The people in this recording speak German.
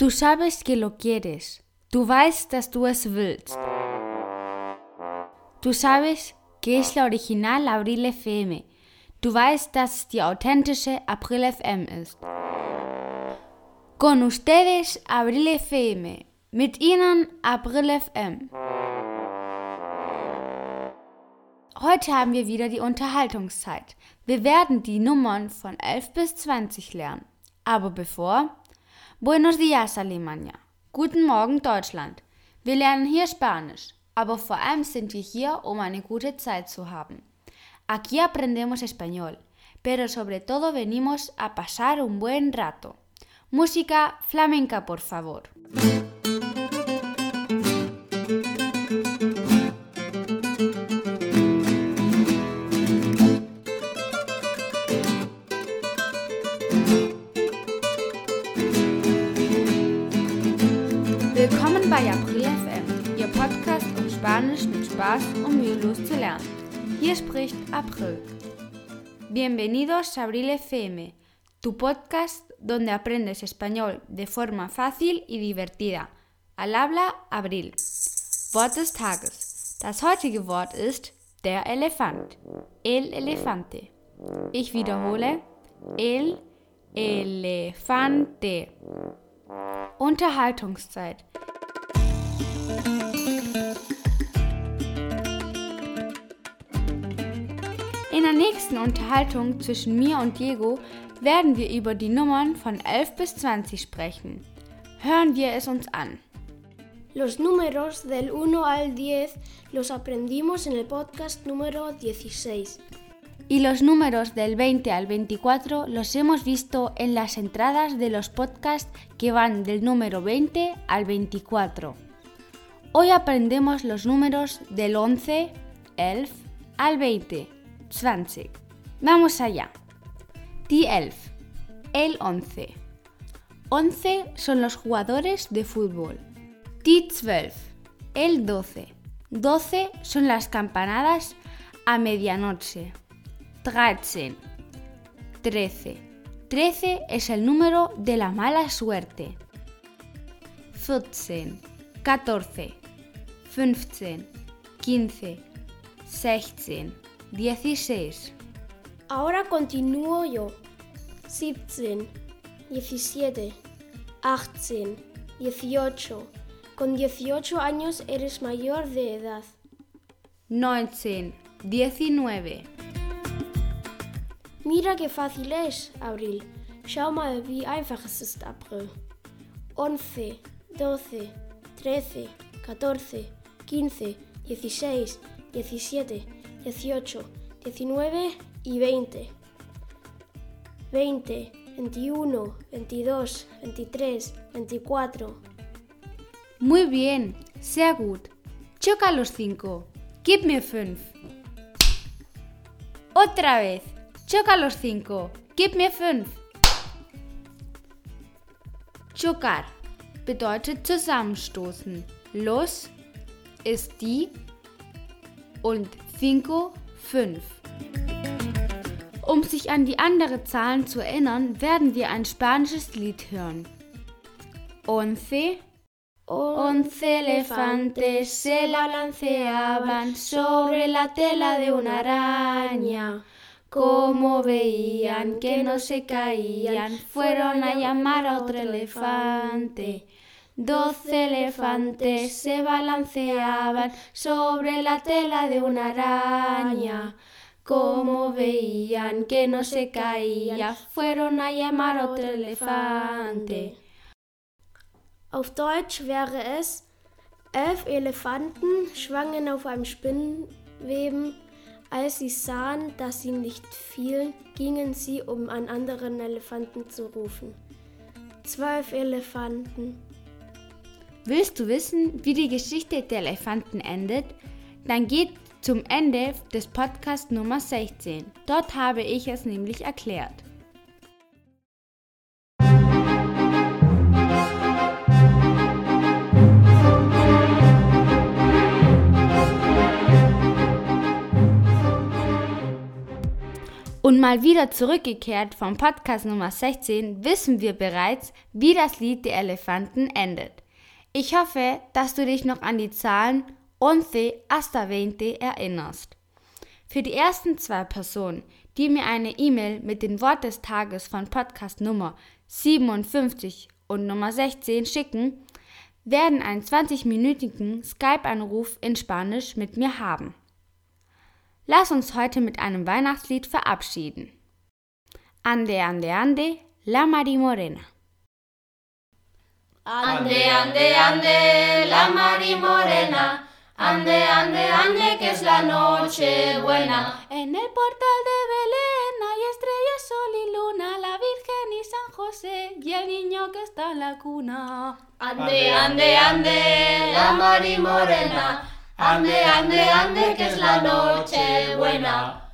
Du sabes que lo quieres. Du weißt, dass du es willst. Du sabes que es la original Abril FM. Du weißt, dass es die authentische April FM ist. Con ustedes Abril FM. Mit Ihnen April FM. Heute haben wir wieder die Unterhaltungszeit. Wir werden die Nummern von 11 bis 20 lernen. Aber bevor, Buenos días Alemania. Guten Morgen Deutschland. Wir lernen hier Spanisch, aber vor allem sind wir hier, um eine gute Zeit zu haben. Aquí aprendemos español, pero sobre todo venimos a pasar un buen rato. Música flamenca, por favor. April FM, Ihr Podcast, um Spanisch mit Spaß und mühelos zu lernen. Hier spricht April. Bienvenidos a Abril FM, tu podcast donde aprendes español de forma fácil y divertida. Al habla Abril. Wort des Tages. Das heutige Wort ist der Elefant. El elefante. Ich wiederhole. El elefante. Unterhaltungszeit. Nächsten Unterhaltung zwischen mir und Diego werden wir über die Nummern von 11 bis 20 sprechen. Hören wir es uns an. Los números del 1 al 10 los aprendimos en el podcast número 16. Y los números del 20 al 24 los hemos visto en las entradas de los podcasts que van del número 20 al 24. Hoy aprendemos los números del 11, 11 al 20, 20. Vamos allá. Die 11, el 11. 11 son los jugadores de fútbol. Die 12, el 12. 12 son las campanadas a medianoche. 13. 13. 13 es el número de la mala suerte. 14. 14. 15. 15. 16. 16. Ahora continúo yo. 17, 17, 18, 18. Con 18 años eres mayor de edad. 19. 19. Mira qué fácil es, Abril. Schau mal, wie einfach es ist, April. 11, 12, 13, 14, 15, 16, 17, 18, 19 y 20. 20, 21, 22, 23, 24. Muy bien, sehr gut. Choca los 5. Gib mir 5. Otra vez. Choca los 5. Gib mir 5. Chocar bedeutet zusammenstoßen. Los ist die und cinco 5. Um sich an die anderen Zahlen zu erinnern, werden wir ein spanisches Lied hören. Once Once elefantes se balanceaban sobre la tela de una araña. Como veían que no se caían, fueron a llamar a otro elefante. Doce elefantes se balanceaban sobre la tela de una araña. Como veían que no se caía, fueron a llamar a otro elefante. Auf Deutsch wäre es, elf Elefanten schwangen auf einem Spinnweben. Als sie sahen, dass sie nicht fielen, gingen sie, um einen anderen Elefanten zu rufen. Zwölf Elefanten. Willst du wissen, wie die Geschichte der Elefanten endet? Dann geht zum Ende des Podcasts Nummer 16. Dort habe ich es nämlich erklärt. Und Mal wieder zurückgekehrt vom Podcast Nummer 16 wissen wir bereits, wie das Lied der Elefanten endet. Ich hoffe, dass du dich noch an die Zahlen 11 hasta 20 erinnerst. Für die ersten zwei Personen, die mir eine E-Mail mit dem Wort des Tages von Podcast Nummer 57 und Nummer 16 schicken, werden einen 20-minütigen Skype-Anruf in Spanisch mit mir haben. Lass uns heute mit einem Weihnachtslied verabschieden. Ande, ande, ande, la Marimorena. Ande, ande, ande, la Marimorena. Ande, ande, ande, que es la noche buena. En el portal de Belén hay estrellas, sol y luna, la Virgen y San José y el niño que está en la cuna. Ande, ande, ande, la Marimorena. Ande, ande, ande, que es la noche buena.